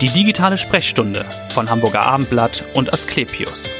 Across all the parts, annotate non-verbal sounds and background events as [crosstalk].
Die digitale Sprechstunde von Hamburger Abendblatt und Asklepios.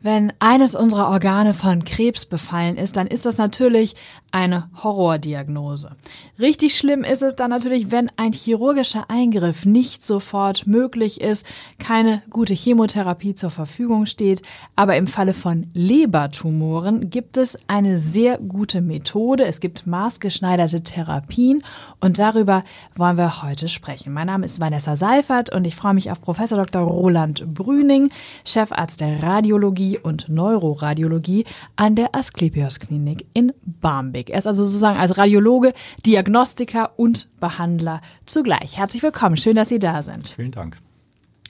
Wenn eines unserer Organe von Krebs befallen ist, dann ist das natürlich eine Horrordiagnose. Richtig schlimm ist es dann natürlich, wenn ein chirurgischer Eingriff nicht sofort möglich ist, keine gute Chemotherapie zur Verfügung steht. Aber im Falle von Lebertumoren gibt es eine sehr gute Methode. Es gibt maßgeschneiderte Therapien und darüber wollen wir heute sprechen. Mein Name ist Vanessa Seifert und ich freue mich auf Professor Dr. Roland Brüning, Chefarzt der Radiologie und Neuroradiologie an der Asklepios Klinik in Barmbek. Barmbek. Er ist also sozusagen als Radiologe, Diagnostiker und Behandler zugleich. Herzlich willkommen. Schön, dass Sie da sind. Vielen Dank.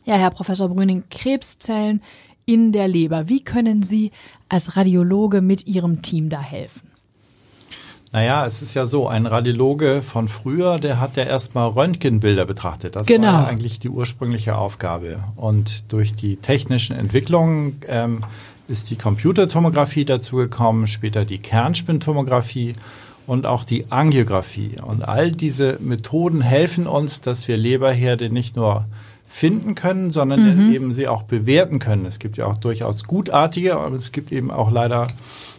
Ja, Herr Professor Brüning, Krebszellen in der Leber. Wie können Sie als Radiologe mit Ihrem Team da helfen? Naja, es ist ja so, ein Radiologe von früher, der hat ja erstmal Röntgenbilder betrachtet. Das genau. war ja eigentlich die ursprüngliche Aufgabe. Und durch die technischen Entwicklungen ähm, ist die Computertomographie dazugekommen, später die Kernspintomographie und auch die Angiografie. Und all diese Methoden helfen uns, dass wir Leberherde nicht nur finden können, sondern mhm. eben sie auch bewerten können. Es gibt ja auch durchaus gutartige, aber es gibt eben auch leider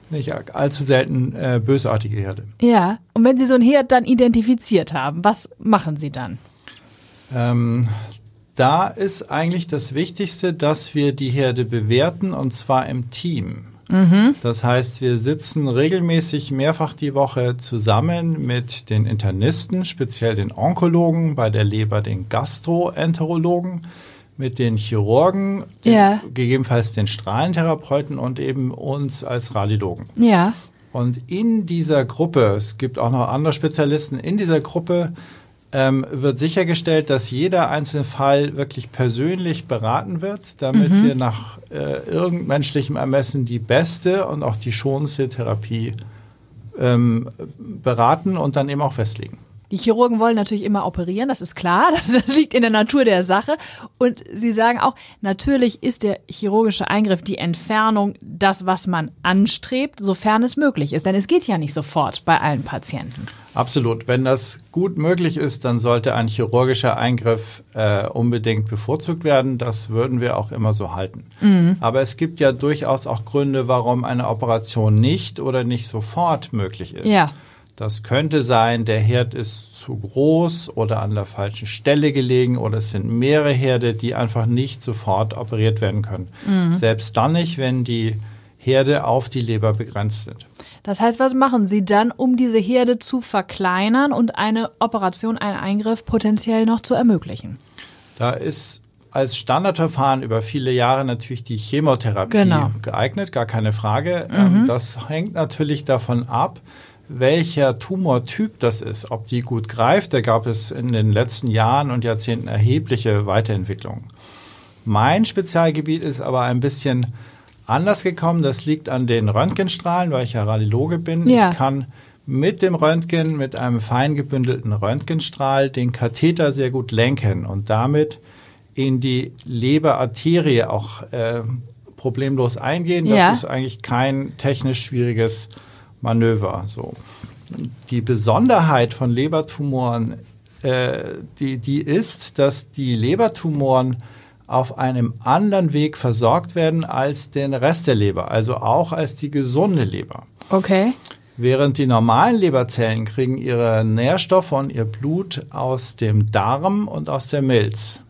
nicht allzu selten äh, bösartige Herde. Ja, und wenn Sie so ein Herd dann identifiziert haben, was machen Sie dann? Ähm, da ist eigentlich das Wichtigste, dass wir die Herde bewerten und zwar im Team. Mhm. Das heißt, wir sitzen regelmäßig mehrfach die Woche zusammen mit den Internisten, speziell den Onkologen, bei der Leber den Gastroenterologen, mit den Chirurgen, ja. gegebenenfalls den Strahlentherapeuten und eben uns als Radiologen. Ja. Und in dieser Gruppe, es gibt auch noch andere Spezialisten, in dieser Gruppe ähm, wird sichergestellt, dass jeder einzelne Fall wirklich persönlich beraten wird, damit mhm. wir nach äh, irgendmenschlichem Ermessen die beste und auch die schonendste Therapie ähm, beraten und dann eben auch festlegen. Die Chirurgen wollen natürlich immer operieren, das ist klar, [laughs] das liegt in der Natur der Sache. Und sie sagen auch, natürlich ist der chirurgische Eingriff, die Entfernung, das, was man anstrebt, sofern es möglich ist. Denn es geht ja nicht sofort bei allen Patienten. Absolut. Wenn das gut möglich ist, dann sollte ein chirurgischer Eingriff äh, unbedingt bevorzugt werden. Das würden wir auch immer so halten. Mhm. Aber es gibt ja durchaus auch Gründe, warum eine Operation nicht oder nicht sofort möglich ist. Ja. Das könnte sein, der Herd ist zu groß oder an der falschen Stelle gelegen oder es sind mehrere Herde, die einfach nicht sofort operiert werden können. Mhm. Selbst dann nicht, wenn die Herde auf die Leber begrenzt sind. Das heißt, was machen Sie dann, um diese Herde zu verkleinern und eine Operation, einen Eingriff potenziell noch zu ermöglichen? Da ist als Standardverfahren über viele Jahre natürlich die Chemotherapie genau. geeignet, gar keine Frage. Ähm, mhm. Das hängt natürlich davon ab, welcher Tumortyp das ist, ob die gut greift. Da gab es in den letzten Jahren und Jahrzehnten erhebliche Weiterentwicklungen. Mein Spezialgebiet ist aber ein bisschen anders gekommen. Das liegt an den Röntgenstrahlen, weil ich ja Radiologe bin. Ja. Ich kann mit dem Röntgen, mit einem fein gebündelten Röntgenstrahl, den Katheter sehr gut lenken und damit in die Leberarterie auch äh, problemlos eingehen. Das ja. ist eigentlich kein technisch schwieriges Manöver. So. Die Besonderheit von Lebertumoren, äh, die, die ist, dass die Lebertumoren auf einem anderen Weg versorgt werden als den Rest der Leber, also auch als die gesunde Leber. Okay. Während die normalen Leberzellen kriegen ihre Nährstoffe und ihr Blut aus dem Darm und aus der Milz.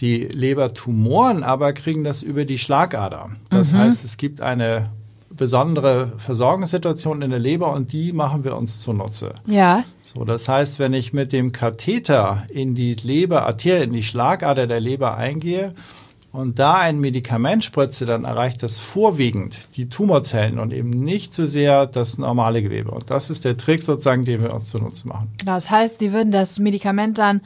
Die Lebertumoren aber kriegen das über die Schlagader. Das mhm. heißt, es gibt eine besondere Versorgungssituation in der Leber und die machen wir uns zunutze. Ja. So, das heißt, wenn ich mit dem Katheter in die Leberarterie, in die Schlagader der Leber eingehe und da ein Medikament spritze, dann erreicht das vorwiegend die Tumorzellen und eben nicht so sehr das normale Gewebe. Und das ist der Trick sozusagen, den wir uns zunutze machen. Genau, das heißt, Sie würden das Medikament dann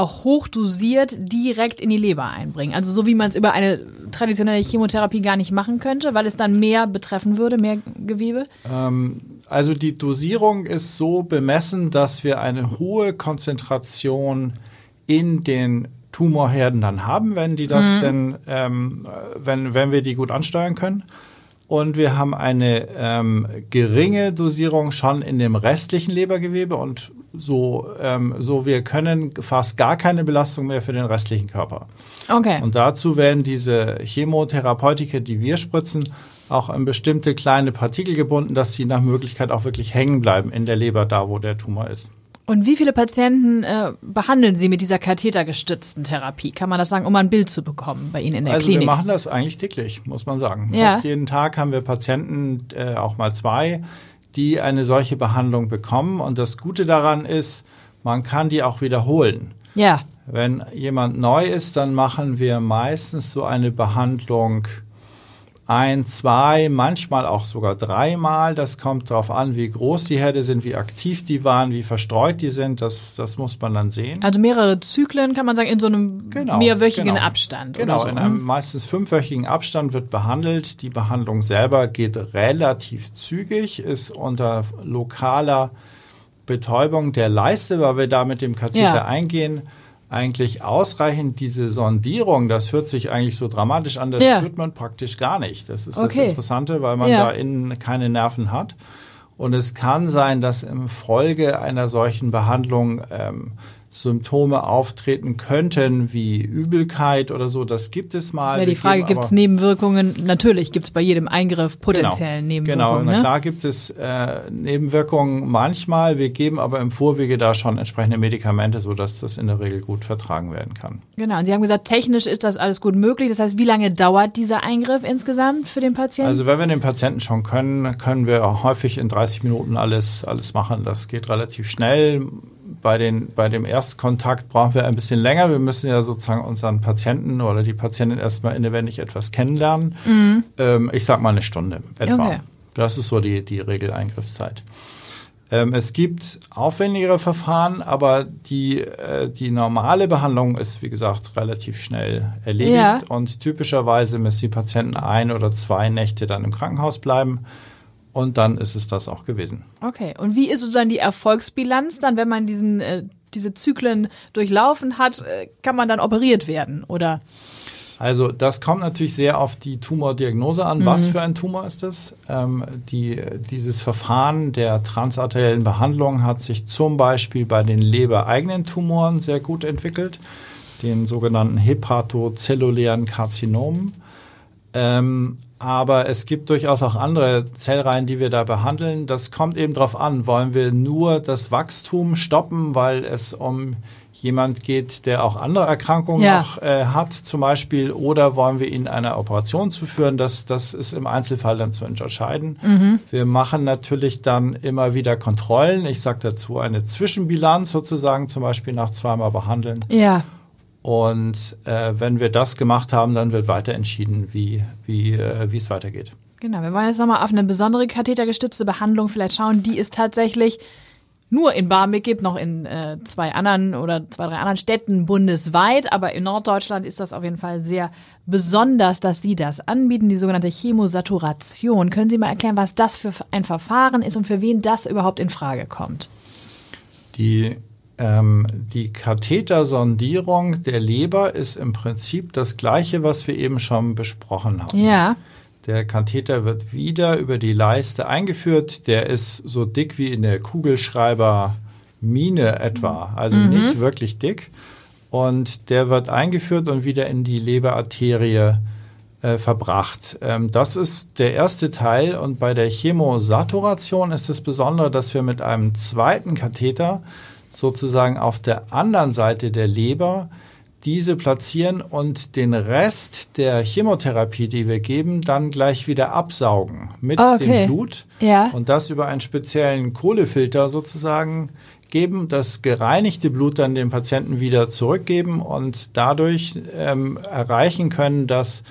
auch hochdosiert direkt in die Leber einbringen. Also so wie man es über eine traditionelle Chemotherapie gar nicht machen könnte, weil es dann mehr betreffen würde, mehr Gewebe? Ähm, also die Dosierung ist so bemessen, dass wir eine hohe Konzentration in den Tumorherden dann haben, wenn die das mhm. denn, ähm, wenn, wenn wir die gut ansteuern können. Und wir haben eine ähm, geringe Dosierung schon in dem restlichen Lebergewebe und so, ähm, so wir können fast gar keine Belastung mehr für den restlichen Körper. Okay. Und dazu werden diese Chemotherapeutika, die wir spritzen, auch in bestimmte kleine Partikel gebunden, dass sie nach Möglichkeit auch wirklich hängen bleiben in der Leber, da wo der Tumor ist. Und wie viele Patienten äh, behandeln Sie mit dieser kathetergestützten Therapie? Kann man das sagen, um ein Bild zu bekommen bei Ihnen in der also Klinik? Also wir machen das eigentlich täglich, muss man sagen. Ja. Fast jeden Tag haben wir Patienten, äh, auch mal zwei, die eine solche Behandlung bekommen. Und das Gute daran ist, man kann die auch wiederholen. Ja. Wenn jemand neu ist, dann machen wir meistens so eine Behandlung ein, zwei, manchmal auch sogar dreimal. Das kommt darauf an, wie groß die Herde sind, wie aktiv die waren, wie verstreut die sind. Das, das muss man dann sehen. Also mehrere Zyklen kann man sagen, in so einem Genau, mehrwöchigen genau. Abstand. Genau, so. in einem meistens fünfwöchigen Abstand wird behandelt. Die Behandlung selber geht relativ zügig, ist unter lokaler Betäubung der Leiste, weil wir da mit dem Katheter Ja. eingehen, eigentlich ausreichend diese Sondierung, das hört sich eigentlich so dramatisch an, das Ja. spürt man praktisch gar nicht. Das ist Okay. das Interessante, weil man Ja. da innen keine Nerven hat. Und es kann sein, dass im Folge einer solchen Behandlung ähm, Symptome auftreten könnten, wie Übelkeit oder so. Das gibt es mal. Das wäre die Frage, gibt es Nebenwirkungen? Natürlich gibt es bei jedem Eingriff potenziellen Genau, Nebenwirkungen. na ne? klar gibt es äh, Nebenwirkungen manchmal. Wir geben aber im Vorwege da schon entsprechende Medikamente, sodass das in der Regel gut vertragen werden kann. Genau. Und Sie haben gesagt, technisch ist das alles gut möglich. Das heißt, wie lange dauert dieser Eingriff insgesamt für den Patienten? Also wenn wir den Patienten schon können, können wir auch häufig in 30 Minuten alles, alles machen. Das geht relativ schnell. Bei, den, bei dem Erstkontakt brauchen wir ein bisschen länger. Wir müssen ja sozusagen unseren Patienten oder die Patientin erstmal inwendig etwas kennenlernen. Ähm, ich sag mal eine Stunde etwa. Mhm. Okay. Das ist so die, die Regeleingriffszeit. Ähm, es gibt aufwendigere Verfahren, aber die, äh, die normale Behandlung ist, wie gesagt, relativ schnell erledigt. Ja. Und typischerweise müssen die Patienten ein oder zwei Nächte dann im Krankenhaus bleiben. Und dann ist es das auch gewesen. Okay. Und wie ist sozusagen die Erfolgsbilanz dann, wenn man diesen, äh, diese Zyklen durchlaufen hat? Äh, kann man dann operiert werden? Oder? Also das kommt natürlich sehr auf die Tumordiagnose an. Was für ein Tumor ist es? Ähm, die, dieses Verfahren der transarteriellen Behandlung hat sich zum Beispiel bei den lebereigenen Tumoren sehr gut entwickelt, den sogenannten hepatozellulären Karzinomen. Ähm, aber es gibt durchaus auch andere Zellreihen, die wir da behandeln. Das kommt eben darauf an, wollen wir nur das Wachstum stoppen, weil es um jemand geht, der auch andere Erkrankungen Ja. noch äh, hat zum Beispiel, oder wollen wir ihn einer Operation zuführen? Das, das ist im Einzelfall dann zu entscheiden. Wir machen natürlich dann immer wieder Kontrollen. Ich sage dazu eine Zwischenbilanz sozusagen, zum Beispiel nach zweimal behandeln. Ja. Und äh, wenn wir das gemacht haben, dann wird weiter entschieden, wie, wie, äh, wie es weitergeht. Genau, wir wollen jetzt nochmal auf eine besondere kathetergestützte Behandlung vielleicht schauen, die es tatsächlich nur in Barmbek gibt, noch in äh, zwei anderen oder zwei, drei anderen Städten bundesweit, aber in Norddeutschland ist das auf jeden Fall sehr besonders, dass Sie das anbieten, die sogenannte Chemosaturation. Können Sie mal erklären, was das für ein Verfahren ist und für wen das überhaupt in Frage kommt? Die, ähm, die Kathetersondierung der Leber ist im Prinzip das gleiche, was wir eben schon besprochen haben. Ja, Der Katheter wird wieder über die Leiste eingeführt. Der ist so dick wie in der Kugelschreibermine etwa, also nicht wirklich dick. Und der wird eingeführt und wieder in die Leberarterie äh, verbracht. Ähm, das ist der erste Teil. Und bei der Chemosaturation ist das Besondere, dass wir mit einem zweiten Katheter sozusagen auf der anderen Seite der Leber diese platzieren und den Rest der Chemotherapie, die wir geben, dann gleich wieder absaugen mit okay. dem Blut Ja. und das über einen speziellen Kohlefilter sozusagen geben, das gereinigte Blut dann dem Patienten wieder zurückgeben und dadurch ähm, erreichen können, dass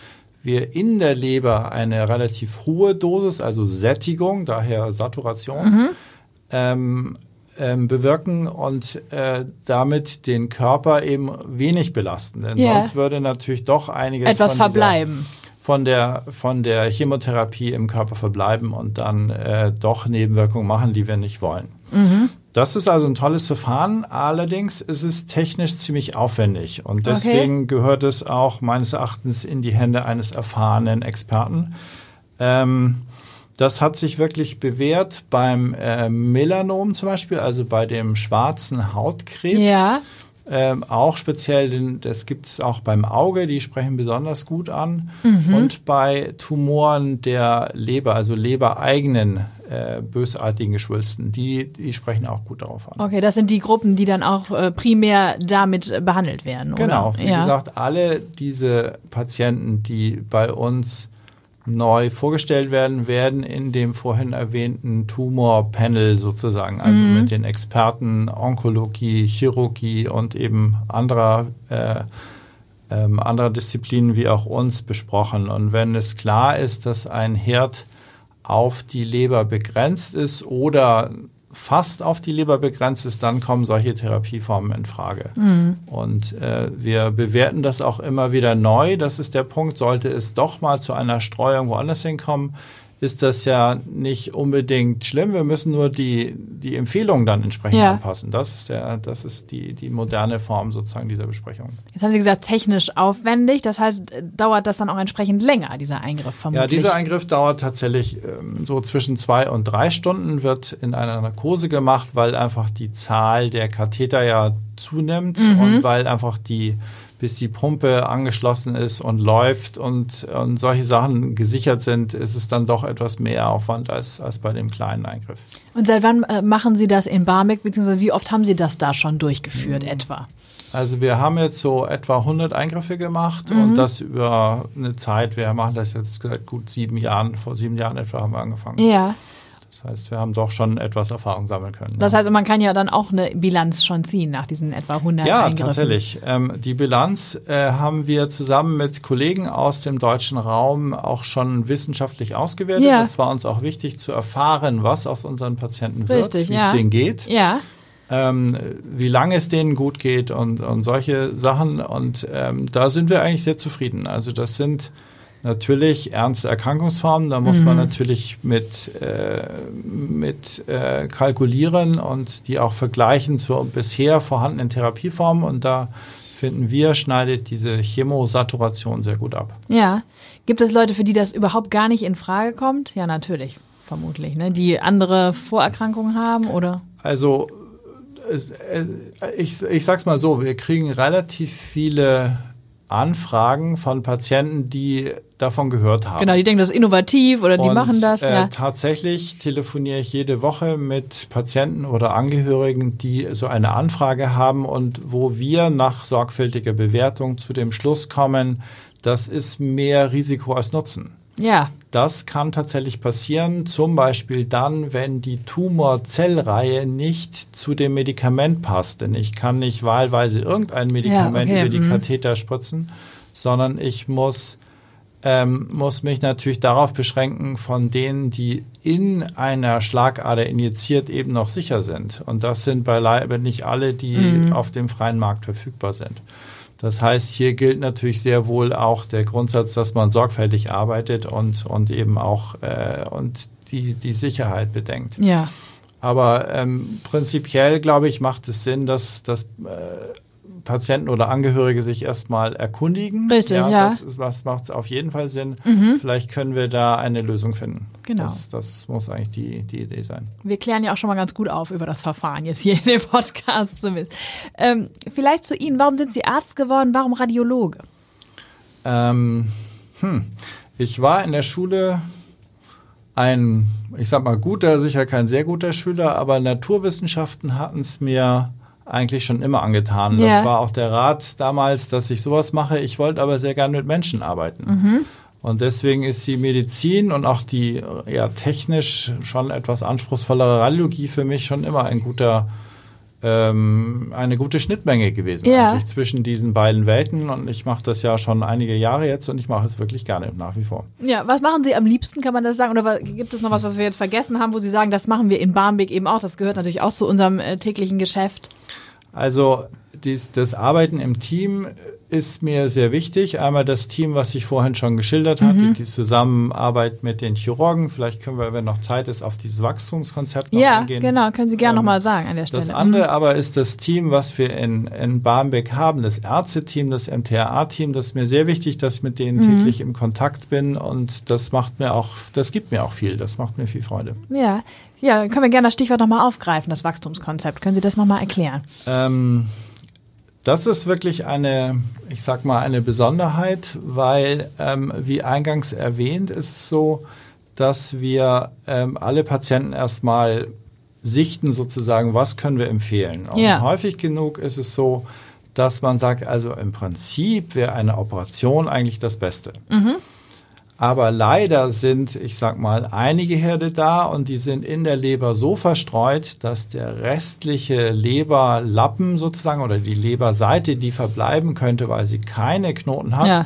wir in der Leber eine relativ hohe Dosis, also Sättigung, daher Saturation, ähm, ähm, bewirken und äh, damit den Körper eben wenig belasten. Denn Ja. sonst würde natürlich doch einiges etwas von dieser- verbleiben. von der, von der Chemotherapie im Körper verbleiben und dann äh, doch Nebenwirkungen machen, die wir nicht wollen. Das ist also ein tolles Verfahren, allerdings ist es technisch ziemlich aufwendig und deswegen gehört es auch meines Erachtens in die Hände eines erfahrenen Experten. Ähm, Das hat sich wirklich bewährt beim äh, Melanom zum Beispiel, also bei dem schwarzen Hautkrebs. Ja. Ähm, auch speziell, den, das gibt es auch beim Auge, die sprechen besonders gut an. Mhm. Und bei Tumoren der Leber, also lebereigenen äh, bösartigen Geschwülsten, die, die sprechen auch gut darauf an. Okay, das sind die Gruppen, die dann auch äh, primär damit behandelt werden, oder? Genau, wie ja. gesagt, alle diese Patienten, die bei uns neu vorgestellt werden, werden in dem vorhin erwähnten Tumor-Panel sozusagen, also mhm. mit den Experten Onkologie, Chirurgie und eben anderer, äh, ähm, anderer Disziplinen wie auch uns besprochen. Und wenn es klar ist, dass ein Herd auf die Leber begrenzt ist oder fast auf die Leber begrenzt ist, dann kommen solche Therapieformen in Frage. Mhm. Und äh, wir bewerten das auch immer wieder neu. Das ist der Punkt. Sollte es doch mal zu einer Streuung woanders hinkommen, ist das ja nicht unbedingt schlimm. Wir müssen nur die, die Empfehlungen dann entsprechend ja. anpassen. Das ist, der, das ist die, die moderne Form sozusagen dieser Besprechung. Jetzt haben Sie gesagt, technisch aufwendig. Das heißt, dauert das dann auch entsprechend länger, dieser Eingriff vermutlich? Ja, dieser Eingriff dauert tatsächlich ähm, so zwischen zwei und drei Stunden, wird in einer Narkose gemacht, weil einfach die Zahl der Katheter ja zunimmt mhm. und weil einfach die bis die Pumpe angeschlossen ist und läuft und, und solche Sachen gesichert sind, ist es dann doch etwas mehr Aufwand als, als bei dem kleinen Eingriff. Und seit wann äh, machen Sie das in Barmbek, beziehungsweise wie oft haben Sie das da schon durchgeführt mhm. etwa? Also wir haben jetzt so etwa 100 Eingriffe gemacht mhm. und das über eine Zeit, wir machen das jetzt seit gut sieben Jahren, vor sieben Jahren etwa haben wir angefangen. Ja. Das heißt, wir haben doch schon etwas Erfahrung sammeln können. Das heißt, man kann ja dann auch eine Bilanz schon ziehen nach diesen etwa 100 Ja, Eingriffen. tatsächlich. Ähm, die Bilanz äh, haben wir zusammen mit Kollegen aus dem deutschen Raum auch schon wissenschaftlich ausgewertet. Ja. Das war uns auch wichtig zu erfahren, was aus unseren Patienten wird, wie ja. es denen geht. Ja. Ähm, wie lange es denen gut geht und, und solche Sachen. Und ähm, da sind wir eigentlich sehr zufrieden. Also das sind natürlich ernste Erkrankungsformen. Da muss mhm. man natürlich mit, äh, mit äh, kalkulieren und die auch vergleichen zur bisher vorhandenen Therapieformen. Und da finden wir, schneidet diese Chemosaturation sehr gut ab. Ja. Gibt es Leute, für die das überhaupt gar nicht in Frage kommt? Ja, natürlich, vermutlich. Ne? Die andere Vorerkrankungen haben oder? Also äh, ich, ich sag's mal so, wir kriegen relativ viele Anfragen von Patienten, die davon gehört haben. Genau, die denken, das ist innovativ oder die und, machen das. Äh, ja. Tatsächlich telefoniere ich jede Woche mit Patienten oder Angehörigen, die so eine Anfrage haben und wo wir nach sorgfältiger Bewertung zu dem Schluss kommen, das ist mehr Risiko als Nutzen. Ja. Das kann tatsächlich passieren, zum Beispiel dann, wenn die Tumorzellreihe nicht zu dem Medikament passt. Denn ich kann nicht wahlweise irgendein Medikament ja, okay. über die mhm. Katheter spritzen, sondern ich muss, ähm, muss mich natürlich darauf beschränken, von denen, die in einer Schlagader injiziert eben noch sicher sind. Und das sind beileibe nicht alle, die mhm. auf dem freien Markt verfügbar sind. Das heißt, hier gilt natürlich sehr wohl auch der Grundsatz, dass man sorgfältig arbeitet und, und eben auch äh, und die, die Sicherheit bedenkt. Ja. Aber ähm, prinzipiell, glaube ich, macht es Sinn, dass, dass äh, Patienten oder Angehörige sich erstmal erkundigen. Richtig, ja. ja. Das, ist, das macht auf jeden Fall Sinn. Mhm. Vielleicht können wir da eine Lösung finden. Genau. Das, das muss eigentlich die, die Idee sein. Wir klären ja auch schon mal ganz gut auf über das Verfahren jetzt hier in dem Podcast zumindest. Ähm, vielleicht zu Ihnen, warum sind Sie Arzt geworden? Warum Radiologe? Ähm, hm. Ich war in der Schule ein, ich sag mal, guter, sicher kein sehr guter Schüler, aber Naturwissenschaften hatten es mir eigentlich schon immer angetan. Ja. Das war auch der Rat damals, dass ich sowas mache. Ich wollte aber sehr gern mit Menschen arbeiten. Mhm. Und deswegen ist die Medizin und auch die ja, technisch schon etwas anspruchsvollere Radiologie für mich schon immer ein guter ähm, eine gute Schnittmenge gewesen ja. eigentlich zwischen diesen beiden Welten und ich mache das ja schon einige Jahre jetzt und ich mache es wirklich gerne nach wie vor. Ja, was machen Sie am liebsten, kann man das sagen? Oder gibt es noch was, was wir jetzt vergessen haben, wo Sie sagen, das machen wir in Barmbek eben auch? Das gehört natürlich auch zu unserem äh, täglichen Geschäft. Also dies, das Arbeiten im Team ist mir sehr wichtig. Einmal das Team, was ich vorhin schon geschildert habe, die, die, Zusammenarbeit mit den Chirurgen. Vielleicht können wir, wenn noch Zeit ist, auf dieses Wachstumskonzept noch ja, eingehen. Ja, genau, können Sie gerne ähm, nochmal sagen an der Stelle. Das andere mhm. aber ist das Team, was wir in, in Barmbek haben, das Ärzteteam, das MTRA-Team. Das ist mir sehr wichtig, dass ich mit denen mhm. täglich im Kontakt bin und das macht mir auch, das gibt mir auch viel. Das macht mir viel Freude. Ja, ja, können wir gerne das Stichwort nochmal aufgreifen, das Wachstumskonzept. Können Sie das nochmal erklären? Ähm, das ist wirklich eine, ich sag mal, eine Besonderheit, weil, ähm, wie eingangs erwähnt, ist es so, dass wir ähm, alle Patienten erstmal sichten sozusagen, was können wir empfehlen. Und ja. häufig genug ist es so, dass man sagt, also im Prinzip wäre eine Operation eigentlich das Beste. Mhm. Aber leider sind, ich sag mal, einige Herde da und die sind in der Leber so verstreut, dass der restliche Leberlappen sozusagen oder die Leberseite, die verbleiben könnte, weil sie keine Knoten hat, ja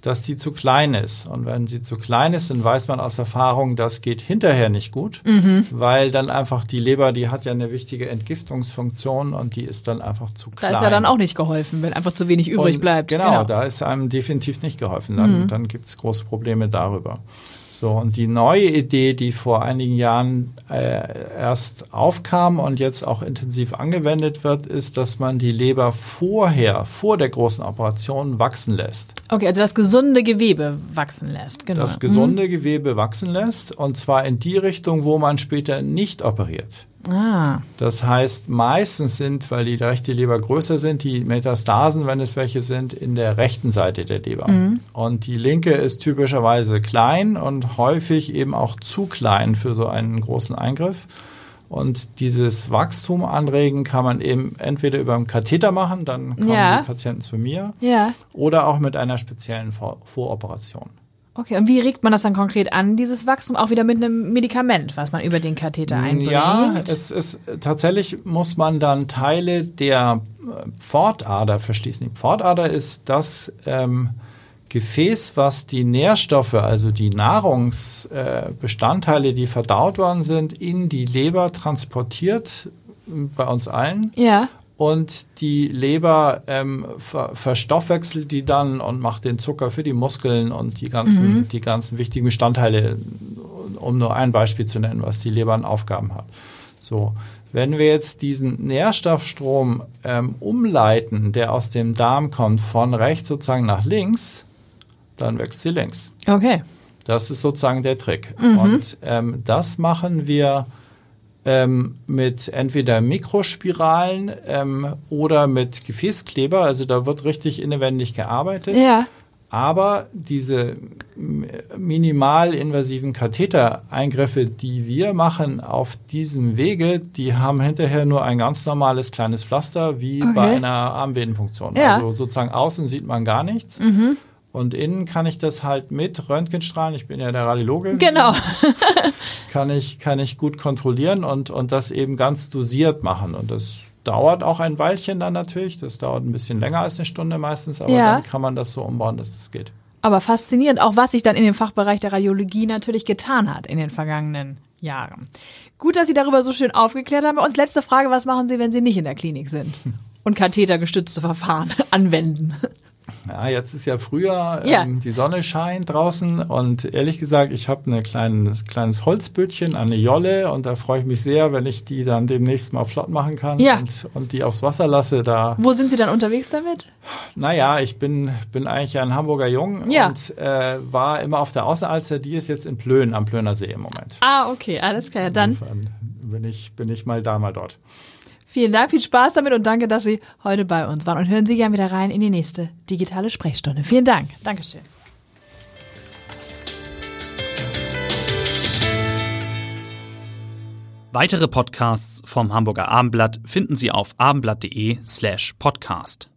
dass die zu klein ist. Und wenn sie zu klein ist, dann weiß man aus Erfahrung, das geht hinterher nicht gut, mhm. weil dann einfach die Leber, die hat ja eine wichtige Entgiftungsfunktion und die ist dann einfach zu klein. Da ist ja dann auch nicht geholfen, wenn einfach zu wenig übrig und bleibt. Genau, genau, da ist einem definitiv nicht geholfen. Dann, mhm. dann gibt es große Probleme darüber. So, und die neue Idee, die vor einigen Jahren äh, erst aufkam und jetzt auch intensiv angewendet wird, ist, dass man die Leber vorher, vor der großen Operation, wachsen lässt. Okay, also das gesunde Gewebe wachsen lässt, genau. Das gesunde mhm. Gewebe wachsen lässt und zwar in die Richtung, wo man später nicht operiert. Ah. Das heißt, meistens sind, weil die rechte Leber größer sind, die Metastasen, wenn es welche sind, in der rechten Seite der Leber. Mhm. Und die linke ist typischerweise klein und häufig eben auch zu klein für so einen großen Eingriff. Und dieses Wachstum anregen kann man eben entweder über einen Katheter machen, dann kommen ja. die Patienten zu mir, ja. oder auch mit einer speziellen Vor Voroperation. Okay, und wie regt man das dann konkret an, dieses Wachstum? Auch wieder mit einem Medikament, was man über den Katheter einbringt? Ja, es ist tatsächlich muss man dann Teile der äh, Pfortader verschließen. Die Pfortader ist das ähm, Gefäß, was die Nährstoffe, also die Nahrungsbestandteile, äh, die verdaut worden sind, in die Leber transportiert, bei uns allen. Ja und die Leber ähm, ver verstoffwechselt die dann und macht den Zucker für die Muskeln und die ganzen, mhm. die ganzen wichtigen Bestandteile, um nur ein Beispiel zu nennen, was die Leber an Aufgaben hat. So. Wenn wir jetzt diesen Nährstoffstrom ähm, umleiten, der aus dem Darm kommt, von rechts sozusagen nach links, dann wächst sie links. Okay. Das ist sozusagen der Trick. Mhm. Und ähm, das machen wir ähm, mit entweder Mikrospiralen ähm, oder mit Gefäßkleber. Also da wird richtig innewendig gearbeitet. Ja. Aber diese minimalinvasiven Kathetereingriffe, die wir machen auf diesem Wege, die haben hinterher nur ein ganz normales kleines Pflaster wie okay. bei einer Armvenenfunktion. Ja. Also sozusagen außen sieht man gar nichts. Mhm. Und innen kann ich das halt mit Röntgenstrahlen, ich bin ja der Radiologe. Genau. [laughs] kann ich, kann ich gut kontrollieren und, und das eben ganz dosiert machen. Und das dauert auch ein Weilchen dann natürlich. Das dauert ein bisschen länger als eine Stunde meistens, aber ja. dann kann man das so umbauen, dass das geht. Aber faszinierend, auch was sich dann in dem Fachbereich der Radiologie natürlich getan hat in den vergangenen Jahren. Gut, dass Sie darüber so schön aufgeklärt haben. Und letzte Frage, was machen Sie, wenn Sie nicht in der Klinik sind [laughs] und kathetergestützte Verfahren [laughs] anwenden? Ja, jetzt ist ja Frühjahr, ja. Ähm, die Sonne scheint draußen und ehrlich gesagt, ich habe ein kleines, kleines Holzbötchen, eine Jolle und da freue ich mich sehr, wenn ich die dann demnächst mal flott machen kann ja. und, und die aufs Wasser lasse. Da Wo sind Sie dann unterwegs damit? Naja, ich bin, bin eigentlich ein Hamburger Jung ja. und äh, war immer auf der Außenalster, die ist jetzt in Plön, am Plöner See im Moment. Ah, okay, alles klar. Dann Insofern bin ich, bin ich mal da, mal dort. Vielen Dank, viel Spaß damit und danke, dass Sie heute bei uns waren. Und hören Sie gerne wieder rein in die nächste digitale Sprechstunde. Vielen Dank. Dankeschön. Weitere Podcasts vom Hamburger Abendblatt finden Sie auf abendblatt.de slash podcast.